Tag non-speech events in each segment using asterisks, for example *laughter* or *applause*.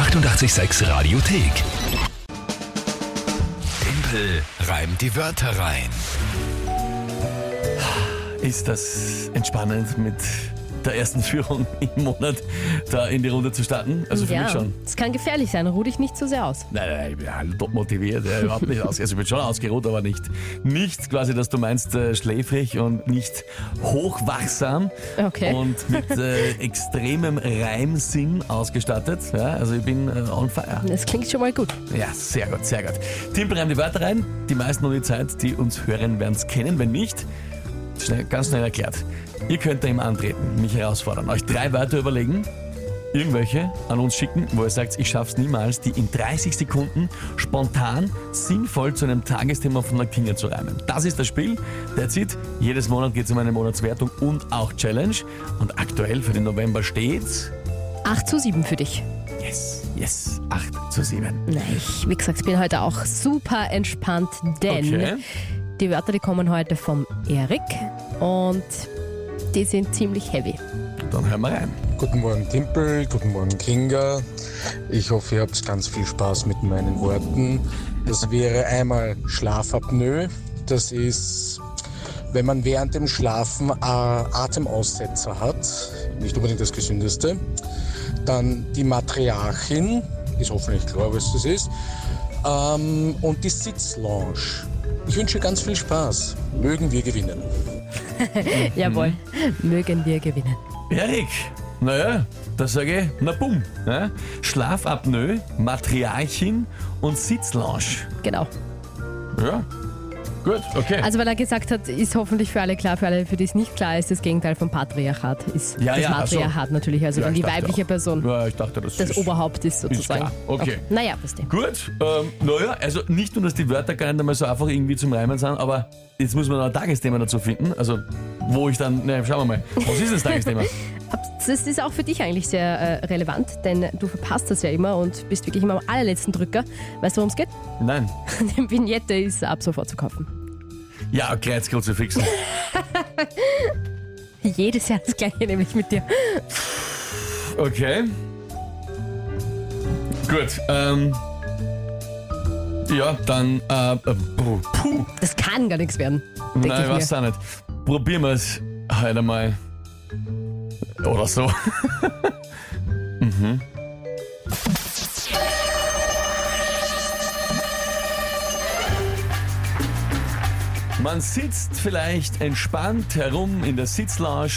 886 Radiothek. Tempel reimt die Wörter rein. Ist das entspannend mit der ersten Führung im Monat da in die Runde zu starten? Also für ja, mich schon. es kann gefährlich sein. Ruh dich nicht zu sehr aus. Nein, nein, ich bin ja top motiviert, ja, überhaupt nicht aus. Also ich bin schon ausgeruht, aber nicht, nicht quasi, dass du meinst, äh, schläfrig und nicht hochwachsam Okay. und mit äh, *laughs* extremem Reimsinn ausgestattet. Ja, also ich bin äh, on fire. Das klingt schon mal gut. Ja, sehr gut, sehr gut. Tim reimt die Wörter rein. Die meisten um die Zeit, die uns hören, werden es kennen. Wenn nicht, schnell, ganz schnell erklärt. Ihr könnt da immer antreten, mich herausfordern, euch drei Wörter überlegen, irgendwelche an uns schicken, wo ihr sagt, ich schaff's niemals, die in 30 Sekunden spontan, sinnvoll zu einem Tagesthema von der Kinga zu reimen. Das ist das Spiel. That's it. Jedes Monat geht es um eine Monatswertung und auch Challenge. Und aktuell für den November steht's 8 zu 7 für dich. Yes, yes, 8 zu 7. Na, ich, wie gesagt, bin heute auch super entspannt, denn Okay. die Wörter, die kommen heute vom Erik und die sind ziemlich heavy. Dann hören wir rein. Guten Morgen Timpel, guten Morgen Kinga. Ich hoffe, ihr habt ganz viel Spaß mit meinen Worten. Das wäre einmal Schlafapnoe. Das ist, wenn man während dem Schlafen äh, Atemaussetzer hat. Nicht unbedingt das Gesündeste. Dann die Matriarchin. Ist hoffentlich klar, was das ist. Ähm, und die Sitzlounge. Ich wünsche ganz viel Spaß. Mögen wir gewinnen. *laughs* Jawohl, mögen wir gewinnen. Erik, naja, da sage ich, na bumm. Ja? Schlafapnoe, Matriarchin und Sitzlounge. Genau. Ja, gut, okay. Also weil er gesagt hat, ist hoffentlich für alle klar, für alle, für die es nicht klar ist, das Gegenteil vom Patriarchat ist Ja, das ja, ach so. Matriarchat natürlich, also Ja, wenn ich die dachte weibliche auch. Person ja, ich dachte, das, das ist... Oberhaupt ist sozusagen. klar. Okay. Naja, denn? Gut, ähm, naja, also nicht nur, dass die Wörter gar nicht einmal so einfach irgendwie zum Reimen sind, aber jetzt muss man noch ein Tagesthema dazu finden. Also, wo ich dann, ne, schauen wir mal, was ist das Tagesthema? *laughs* Das ist auch für dich eigentlich sehr äh, relevant, denn du verpasst das ja immer und bist wirklich immer am allerletzten Drücker. Weißt du, worum es geht? Nein. *laughs* Die Vignette ist ab sofort zu kaufen. Ja, Kreuzkruzifixen. *laughs* Jedes Jahr das gleiche, nämlich mit dir. Okay. Gut, ähm. Ja, dann, äh, äh, puh. Das kann gar nichts werden. Nein, ich weiß auch nicht. Probieren wir es heute mal. Oder so. mhm. Man sitzt vielleicht entspannt herum in der Sitzlounge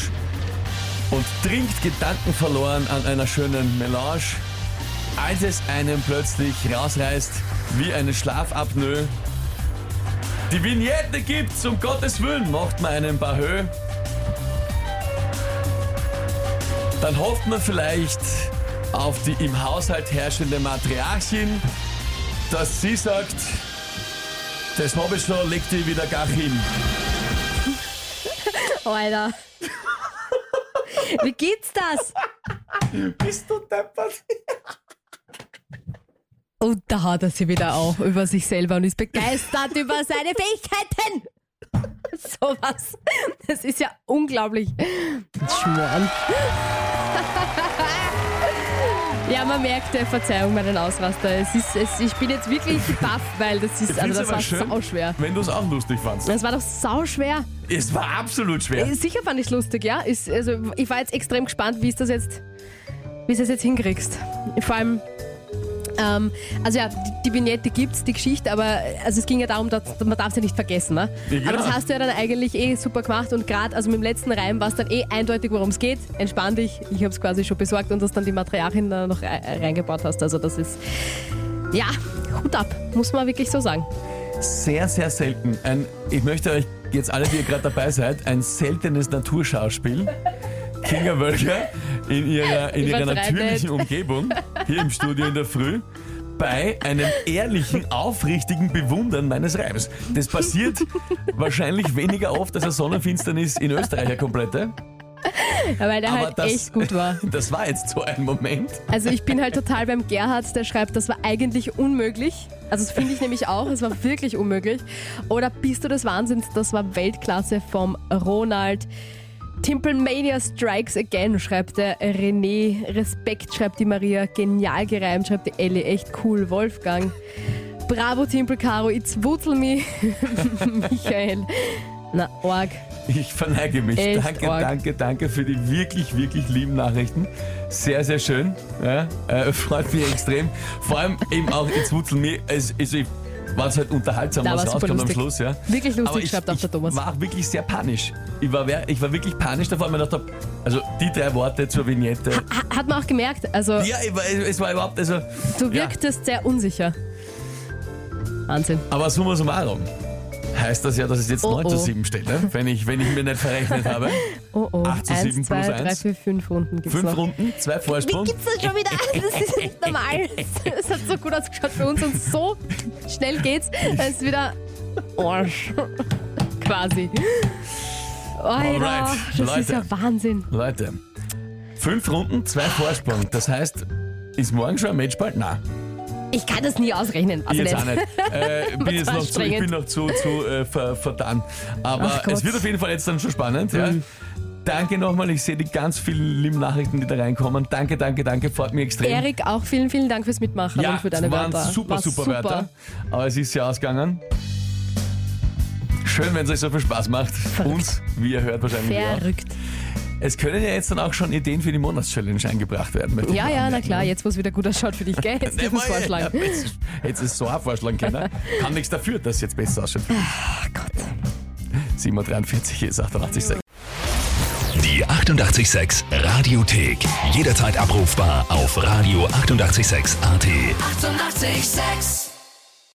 und trinkt gedankenverloren an einer schönen Melange, als es einem plötzlich rausreißt wie eine Schlafapnoe die Vignette gibt's, um Gottes Willen, macht man einen paar Dann hofft man vielleicht auf die im Haushalt herrschende Matriarchin, dass sie sagt, das hab ich schon, leg wieder gar hin. Alter. Wie geht's das? Bist du deppert? Und da hat er sie wieder auch über sich selber und ist begeistert über seine Fähigkeiten. Sowas. Das ist ja unglaublich. Schmoren. *laughs* Ja, man merkt, äh, Verzeihung, meinen Ausraster. Es ist, es, ich bin jetzt wirklich *laughs* baff, weil das ist, also das war sauschwer. wenn du es auch lustig fandst. Das war doch sauschwer. Es war absolut schwer. Äh, Sicher fand ich lustig, ja. Ist, also, ich war jetzt extrem gespannt, wie es das jetzt, wie es das jetzt hinkriegst. Vor allem, ähm, also ja, die, die Vignette gibt's, die Geschichte, aber also es ging ja darum, dass man darf es ja nicht vergessen, ne? Ja. Aber das hast du ja dann eigentlich eh super gemacht und gerade also mit dem letzten Reim war es dann eh eindeutig, worum es geht. Entspann dich, ich habe es quasi schon besorgt und dass dann die Matriarchin da noch rei- reingebaut hast. Also das ist, ja, Hut ab, muss man wirklich so sagen. Sehr, sehr selten. Ein, ich möchte euch jetzt alle, die ihr gerade dabei seid, ein seltenes Naturschauspiel. Kinga Wölker in ihrer, in *laughs* ihrer natürlichen. Umgebung, *laughs* hier im Studio in der Früh, bei einem ehrlichen, aufrichtigen Bewundern meines Reims. Das passiert wahrscheinlich weniger oft als eine Sonnenfinsternis in Österreich, eine komplette. Ja, weil der Aber halt das, echt gut war. *laughs* Das war jetzt so ein Moment. Also ich bin halt total beim Gerhard, der schreibt, das war eigentlich unmöglich. Also das finde ich nämlich auch, es war wirklich unmöglich. Oder bist du des Wahnsinns, das war Weltklasse vom Ronald. Timplemania Strikes Again, schreibt der René. Respekt, schreibt die Maria. Genial gereimt, schreibt die Ellie. Echt cool. Wolfgang. Bravo, Timpel Caro. It's Wutzel me. *laughs* Michael. Na, Org. Ich verneige mich. Echt danke, arg. danke, danke für die wirklich, wirklich lieben Nachrichten. Sehr, sehr schön. Ja, äh, *laughs* freut mich extrem. Vor allem eben auch ins Wutzel mir. Es, also ich war es halt unterhaltsam, Da was war super rauskommt am lustig. Schluss. Ja. Wirklich lustig, Aber ich, schreibt auch ich der Thomas. war auch wirklich sehr panisch. Ich war, wer- ich war wirklich panisch davor, weil ich mir gedacht habe, also die drei Worte zur Vignette. Ha- Hat man auch gemerkt. Also, Ja, ich war, es war überhaupt, also. du wirktest sehr unsicher. Wahnsinn. Aber summa summarum heißt das ja, dass es jetzt Oh, 9 zu oh. 7 steht, ne? wenn, ich, wenn ich mir nicht verrechnet habe. *laughs* Oh oh. 8 zu 7 Eins, zwei, plus drei, eins. vier, fünf Runden gibt's Fünf noch. Runden, zwei Wie Vorsprung. gibt's das schon wieder? *laughs* *laughs* Das ist nicht normal. Es hat so gut ausgeschaut für uns und so schnell geht's. Es ist wieder Arsch. Quasi. Alter, das Leute. ist ja Wahnsinn. Leute, fünf Runden, zwei Vorsprung. Das heißt, ist morgen schon ein Matchball? Nein, Ich kann das nie ausrechnen. ich Also jetzt auch nicht. *laughs* Äh, bin jetzt noch zu, ich bin noch zu, zu äh, ver, verdammt. Aber Ach Gott. Mhm. es wird auf jeden Fall jetzt dann schon spannend. Ja. Danke nochmal, ich sehe die ganz vielen lieben Nachrichten, die da reinkommen. Danke, danke, danke, freut mich extrem. Erik, auch vielen, vielen Dank fürs Mitmachen ja, und für deine waren Wörter. super, War super, Wörter. Aber es ist ja ausgegangen. Schön, wenn es euch so viel Spaß macht. Uns, wie ihr hört, wahrscheinlich auch. Verrückt. Es können ja jetzt dann auch schon Ideen für die Monatschallenge eingebracht werden. Ja, ja, na klar, jetzt wo es wieder gut ausschaut für dich, gell? Jetzt *laughs* Nee, vorschlagen. ja, Jetzt, jetzt ist so ein Vorschlag können. Kann nichts dafür, dass es jetzt besser ausschaut. Ach Gott. 7.43 ist 88,6. Die 88,6 Radiothek. Jederzeit abrufbar auf radio886.at. 88,6. Eighty-eight, sex.